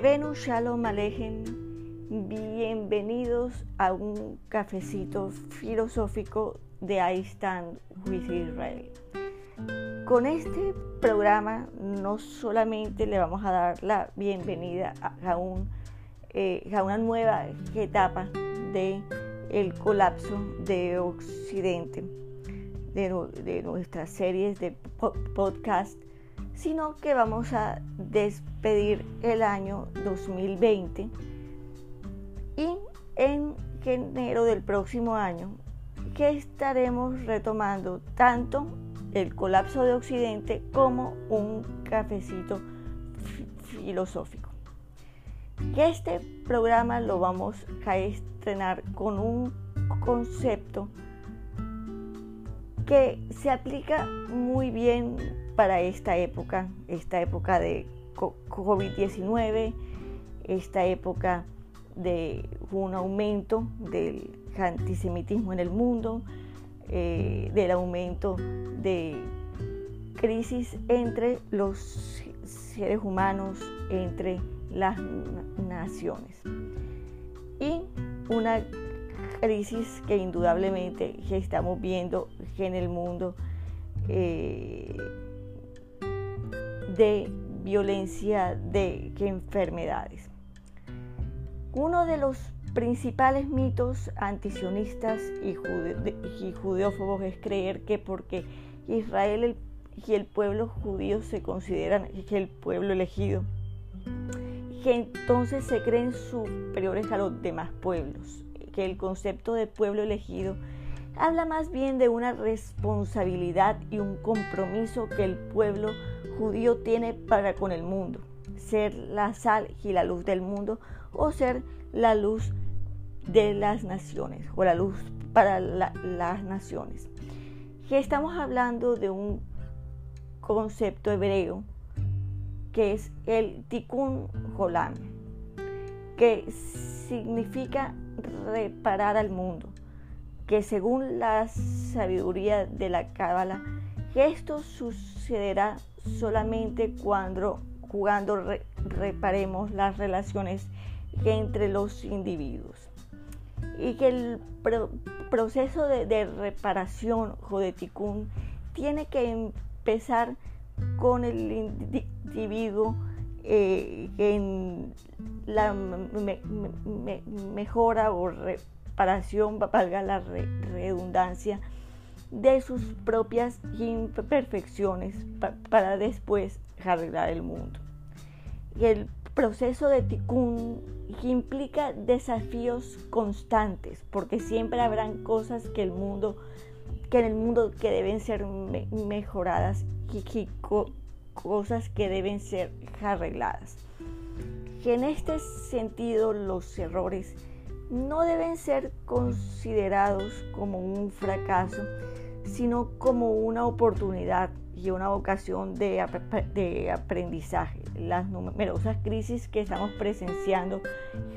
Venus Shalom Alejem, bienvenidos a un cafecito filosófico de I Stand with Israel. Con este programa no solamente le vamos a dar la bienvenida a, eh, una nueva etapa de colapso de Occidente, de, de nuestras series de podcast sino que vamos a despedir el año 2020 y en enero del próximo año que estaremos retomando tanto el colapso de Occidente como un cafecito filosófico. Que este programa lo vamos a estrenar con un concepto que se aplica muy bien para esta época, esta época de COVID-19, esta época de un aumento del antisemitismo en el mundo, eh, del aumento de crisis entre los seres humanos, entre las naciones. Y una crisis que indudablemente estamos viendo en el mundo eh, de violencia de enfermedades. Uno de los principales mitos antisionistas y, judeófobos es creer que porque Israel y el pueblo judío se consideran el pueblo elegido, que entonces se creen superiores a los demás pueblos, que el concepto de pueblo elegido habla más bien de una responsabilidad y un compromiso que el pueblo judío tiene para con el mundo, ser la sal y la luz del mundo o ser la luz de las naciones o la luz para las naciones. Estamos hablando de un concepto hebreo que es el tikkun olam, que significa reparar al mundo, que según la sabiduría de la Cábala, esto sucederá solamente cuando jugando reparemos las relaciones entre los individuos. Y que el proceso de, reparación o de tiene que empezar con el individuo eh, en la mejora o reparación, valga la redundancia, de sus propias imperfecciones para después arreglar el mundo. El proceso de tikkun implica desafíos constantes, porque siempre habrán cosas que el mundo que en el mundo que deben ser mejoradas y, cosas que deben ser arregladas. Que en este sentido los errores no deben ser considerados como un fracaso, sino como una oportunidad y una vocación de, aprendizaje. Las numerosas crisis que estamos presenciando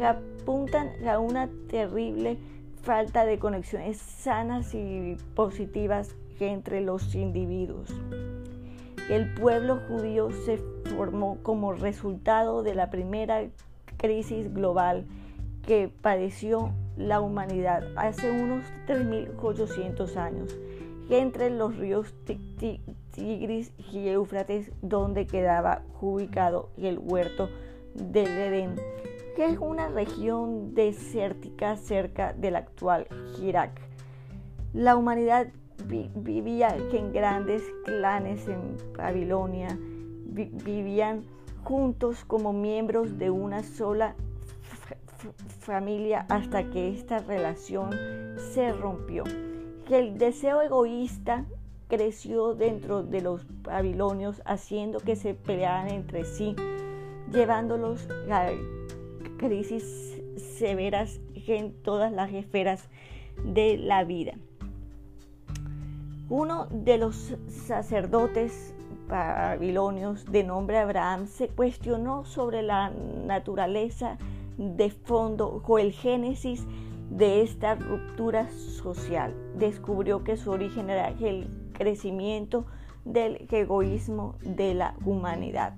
apuntan a una terrible falta de conexiones sanas y positivas entre los individuos. El pueblo judío se formó como resultado de la primera crisis global que padeció la humanidad hace unos 3.800 años entre los ríos Tigris y Éufrates, donde quedaba ubicado el huerto del Edén, que es una región desértica cerca del actual Irak. La humanidad vivía en grandes clanes en Babilonia, vivían juntos como miembros de una sola familia hasta que esta relación se rompió el deseo egoísta creció dentro de los babilonios, haciendo que se pelearan entre sí, llevándolos a crisis severas en todas las esferas de la vida. Uno de los sacerdotes babilonios de nombre Abraham se cuestionó sobre la naturaleza de fondo o el génesis de esta ruptura social. Descubrió que su origen era el crecimiento del egoísmo de la humanidad.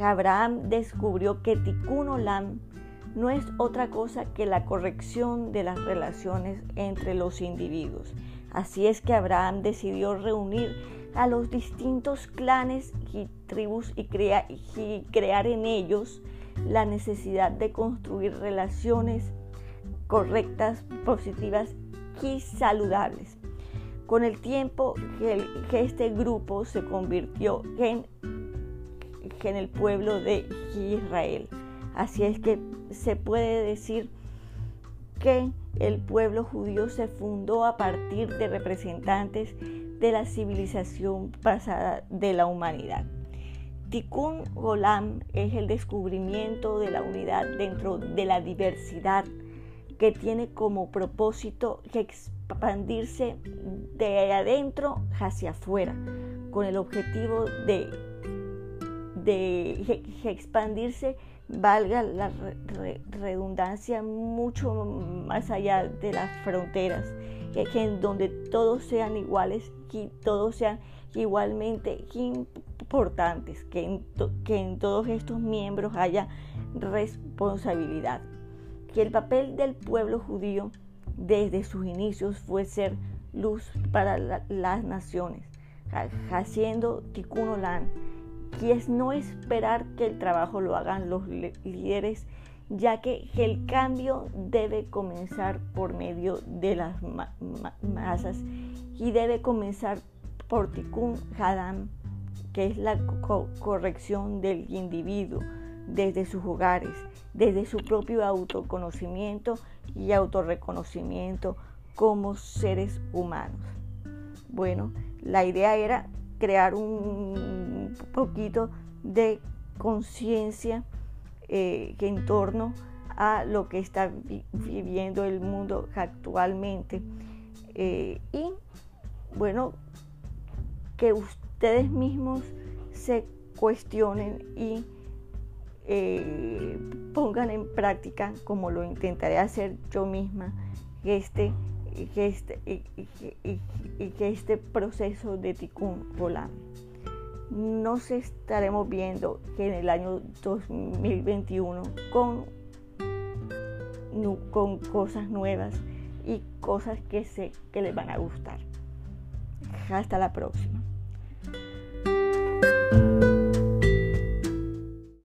Abraham descubrió que Tikkun Olam no es otra cosa que la corrección de las relaciones entre los individuos. Así es que Abraham decidió reunir a los distintos clanes y tribus y, y crear en ellos la necesidad de construir relaciones correctas, positivas y saludables. Con el tiempo que, este grupo se convirtió en, en el pueblo de Israel. Así es que se puede decir que el pueblo judío se fundó a partir de representantes de la civilización pasada de la humanidad. Tikkun Olam es el descubrimiento de la unidad dentro de la diversidad que tiene como propósito expandirse de adentro hacia afuera, con el objetivo de, de expandirse, valga la redundancia, mucho más allá de las fronteras, que, en donde todos sean iguales y todos sean igualmente importantes, que en, que en todos estos miembros haya responsabilidad que el papel del pueblo judío desde sus inicios fue ser luz para las naciones, haciendo tikkun olam, que es no esperar que el trabajo lo hagan los líderes, ya que el cambio debe comenzar por medio de las masas y debe comenzar por tikkun hadam, que es la corrección del individuo desde sus hogares, desde su propio autoconocimiento y autorreconocimiento como seres humanos. Bueno, la idea era crear un poquito de conciencia eh, en torno a lo que está viviendo el mundo actualmente. Eh, y bueno, que ustedes mismos se cuestionen y eh, pongan en práctica, como lo intentaré hacer yo misma, este, este, y que este proceso de Tikkun Olam. Nos estaremos viendo que en el año 2021 con, con cosas nuevas y cosas que sé que les van a gustar. Hasta la próxima.